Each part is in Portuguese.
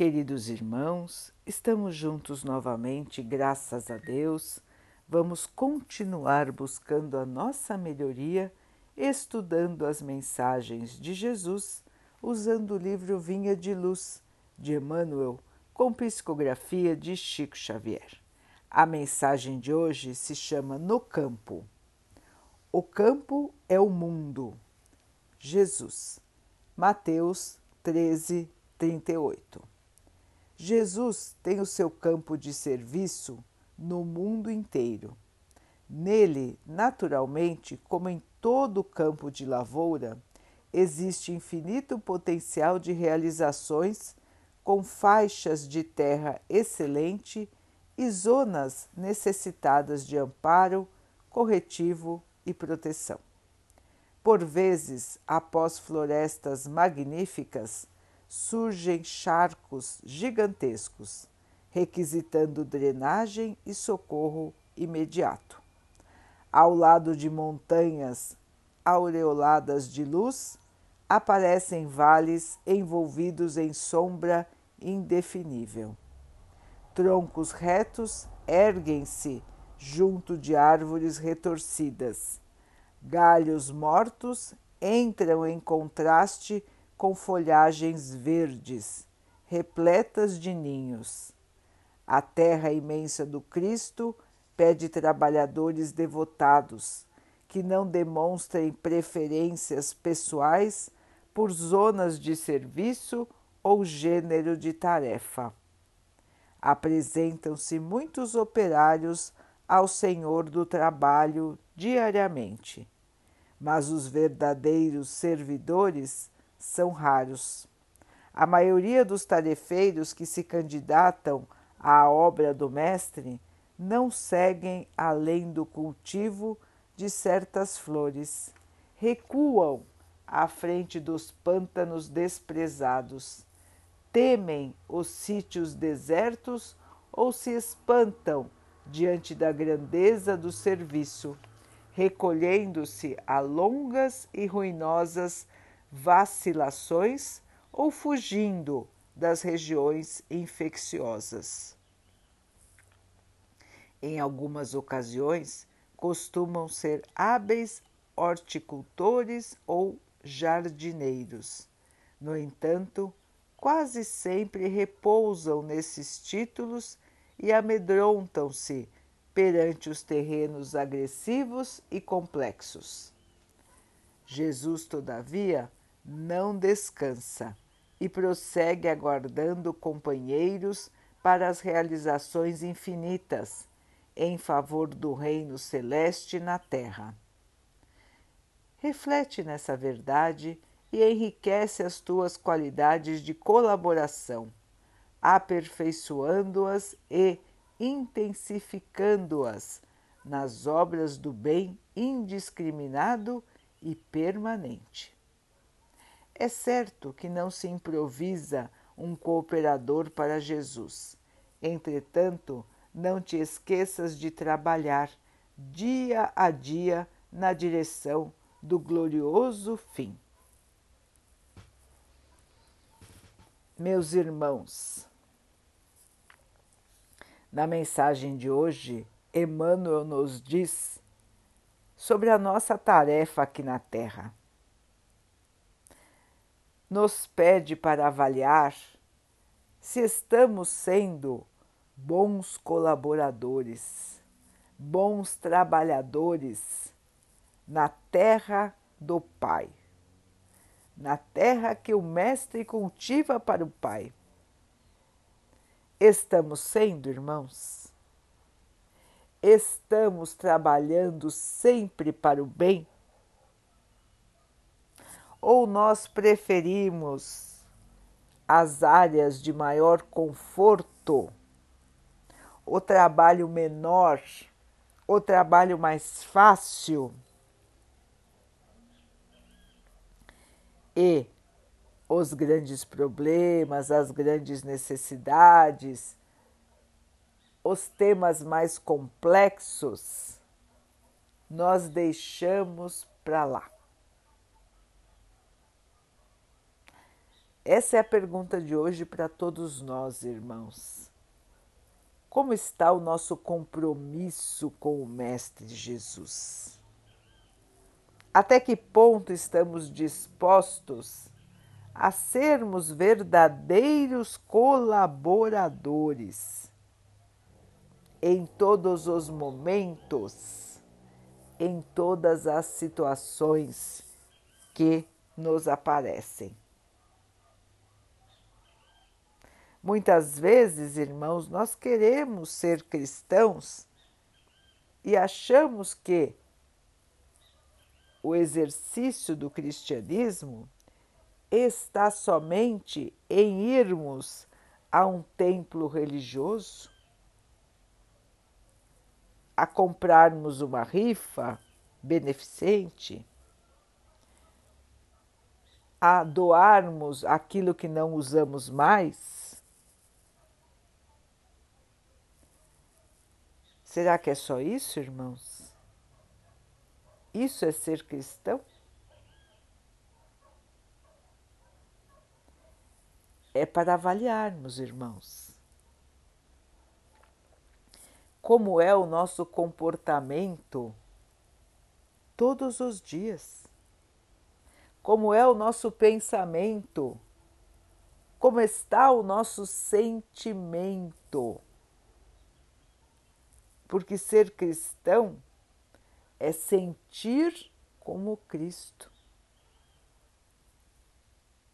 Queridos irmãos, estamos juntos novamente, graças a Deus. Vamos continuar buscando a nossa melhoria, estudando as mensagens de Jesus, usando o livro Vinha de Luz, de Emmanuel, com psicografia de Chico Xavier. A mensagem de hoje se chama No Campo. O campo é o mundo. Jesus. Mateus 13, 38. Jesus tem o seu campo de serviço no mundo inteiro. Nele, naturalmente, como em todo campo de lavoura, existe infinito potencial de realizações com faixas de terra excelente e zonas necessitadas de amparo, corretivo e proteção. Por vezes, após florestas magníficas, surgem charcos gigantescos, requisitando drenagem e socorro imediato. Ao lado de montanhas aureoladas de luz, aparecem vales envolvidos em sombra indefinível. Troncos retos erguem-se junto de árvores retorcidas. Galhos mortos entram em contraste com folhagens verdes, repletas de ninhos. A terra imensa do Cristo pede trabalhadores devotados, que não demonstrem preferências pessoais por zonas de serviço ou gênero de tarefa. Apresentam-se muitos operários ao Senhor do trabalho diariamente, mas os verdadeiros servidores são raros. A maioria dos tarefeiros que se candidatam à obra do Mestre não seguem além do cultivo de certas flores, recuam à frente dos pântanos desprezados, temem os sítios desertos ou se espantam diante da grandeza do serviço, recolhendo-se a longas e ruinosas vacilações ou fugindo das regiões infecciosas. Em algumas ocasiões, costumam ser hábeis horticultores ou jardineiros. No entanto, quase sempre repousam nesses títulos e amedrontam-se perante os terrenos agressivos e complexos. Jesus, todavia, não descansa e prossegue aguardando companheiros para as realizações infinitas em favor do reino celeste na terra. Reflete nessa verdade e enriquece as tuas qualidades de colaboração, aperfeiçoando-as e intensificando-as nas obras do bem indiscriminado e permanente. É certo que não se improvisa um cooperador para Jesus. Entretanto, não te esqueças de trabalhar dia a dia na direção do glorioso fim. Meus irmãos, na mensagem de hoje, Emmanuel nos diz sobre a nossa tarefa aqui na Terra nos pede para avaliar se estamos sendo bons colaboradores, bons trabalhadores na terra do Pai, na terra que o Mestre cultiva para o Pai. Estamos sendo, irmãos? Estamos trabalhando sempre para o bem? Ou nós preferimos as áreas de maior conforto, o trabalho menor, o trabalho mais fácil e os grandes problemas, as grandes necessidades, os temas mais complexos, nós deixamos para lá. Essa é a pergunta de hoje para todos nós, irmãos. Como está o nosso compromisso com o Mestre Jesus? Até que ponto estamos dispostos a sermos verdadeiros colaboradores em todos os momentos, em todas as situações que nos aparecem? Muitas vezes, irmãos, nós queremos ser cristãos e achamos que o exercício do cristianismo está somente em irmos a um templo religioso, a comprarmos uma rifa beneficente, a doarmos aquilo que não usamos mais Será que é só isso, irmãos? Isso é ser cristão? É para avaliarmos, irmãos, como é o nosso comportamento todos os dias, como é o nosso pensamento, como está o nosso sentimento porque ser cristão é sentir como Cristo,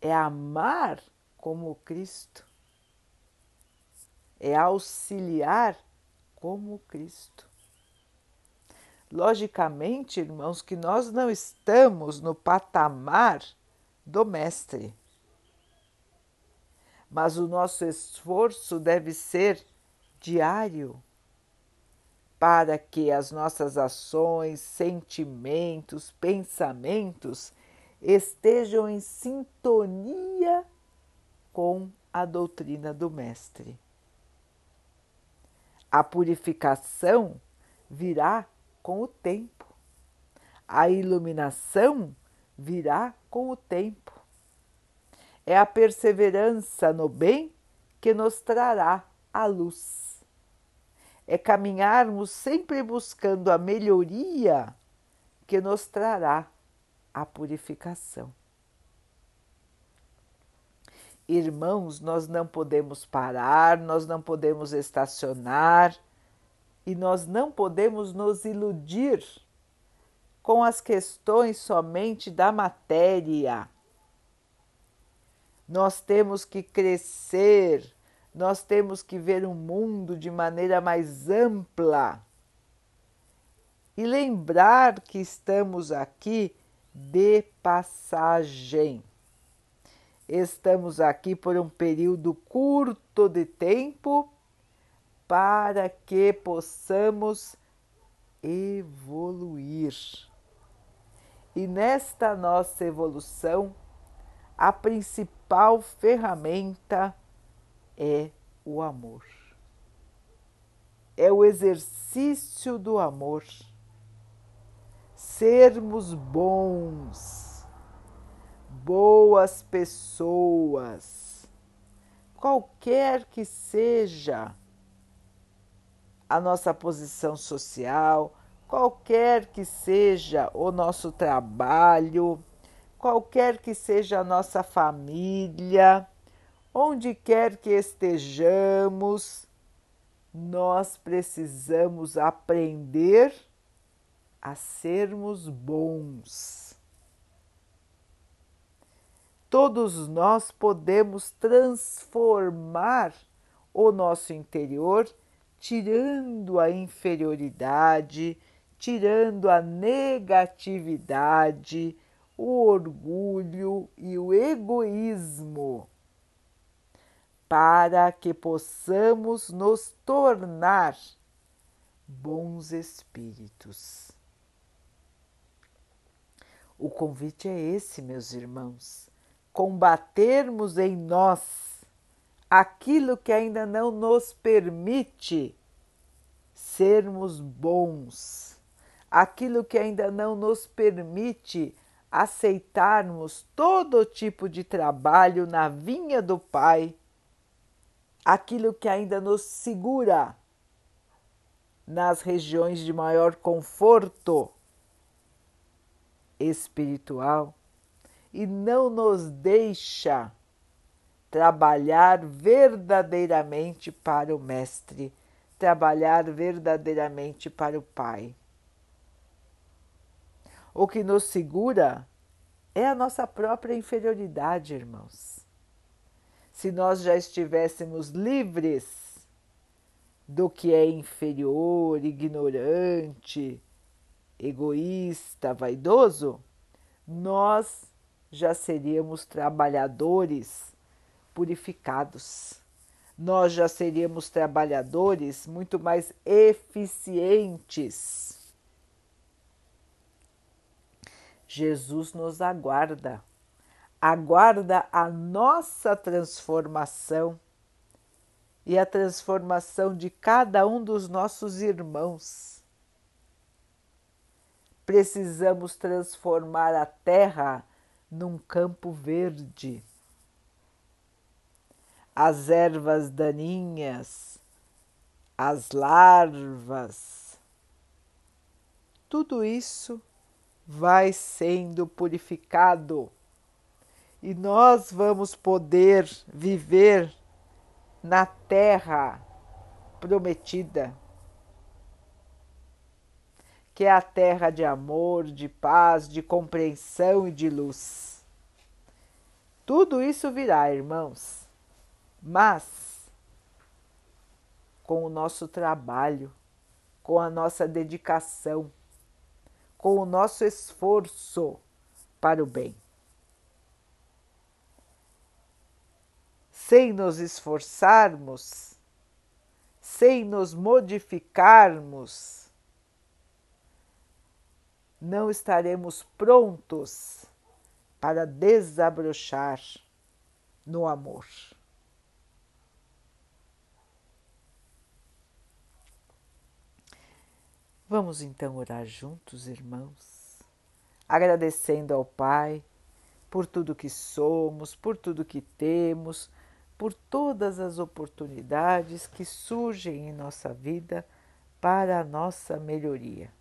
é amar como Cristo, é auxiliar como Cristo. Logicamente, irmãos, que nós não estamos no patamar do Mestre, mas o nosso esforço deve ser diário para que as nossas ações, sentimentos, pensamentos estejam em sintonia com a doutrina do Mestre. A purificação virá com o tempo, a iluminação virá com o tempo. É a perseverança no bem que nos trará a luz é caminharmos sempre buscando a melhoria que nos trará a purificação. Irmãos, nós não podemos parar, nós não podemos estacionar e nós não podemos nos iludir com as questões somente da matéria. Nós temos que crescer nós temos que ver o mundo de maneira mais ampla e lembrar que estamos aqui de passagem. Estamos aqui por um período curto de tempo para que possamos evoluir. E nesta nossa evolução, a principal ferramenta é o amor. É o exercício do amor. Sermos bons, boas pessoas, qualquer que seja a nossa posição social, qualquer que seja o nosso trabalho, qualquer que seja a nossa família, Onde quer que estejamos, nós precisamos aprender a sermos bons. Todos nós podemos transformar o nosso interior, tirando a inferioridade, tirando a negatividade, o orgulho e o egoísmo para que possamos nos tornar bons espíritos. O convite é esse, meus irmãos: combatermos em nós aquilo que ainda não nos permite sermos bons, aquilo que ainda não nos permite aceitarmos todo tipo de trabalho na vinha do Pai, aquilo que ainda nos segura nas regiões de maior conforto espiritual e não nos deixa trabalhar verdadeiramente para o Mestre, trabalhar verdadeiramente para o Pai. O que nos segura é a nossa própria inferioridade, irmãos. Se nós já estivéssemos livres do que é inferior, ignorante, egoísta, vaidoso, nós já seríamos trabalhadores purificados. Nós já seríamos trabalhadores muito mais eficientes. Jesus nos aguarda, aguarda a nossa transformação e a transformação de cada um dos nossos irmãos. Precisamos transformar a terra num campo verde as ervas daninhas, as larvas, tudo isso vai sendo purificado e nós vamos poder viver na terra prometida, que é a terra de amor, de paz, de compreensão e de luz. Tudo isso virá, irmãos mas com o nosso trabalho, com a nossa dedicação, com o nosso esforço para o bem. Sem nos esforçarmos, sem nos modificarmos, não estaremos prontos para desabrochar no amor. Vamos então orar juntos, irmãos, agradecendo ao Pai por tudo que somos, por tudo que temos, por todas as oportunidades que surgem em nossa vida para a nossa melhoria.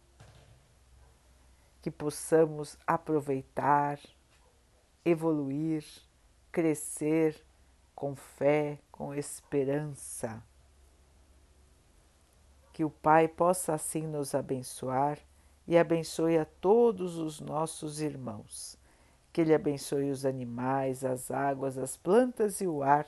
Que possamos aproveitar, evoluir, crescer com fé, com esperança que o Pai possa assim nos abençoar e abençoe a todos os nossos irmãos. Que Ele abençoe os animais, as águas, as plantas e o ar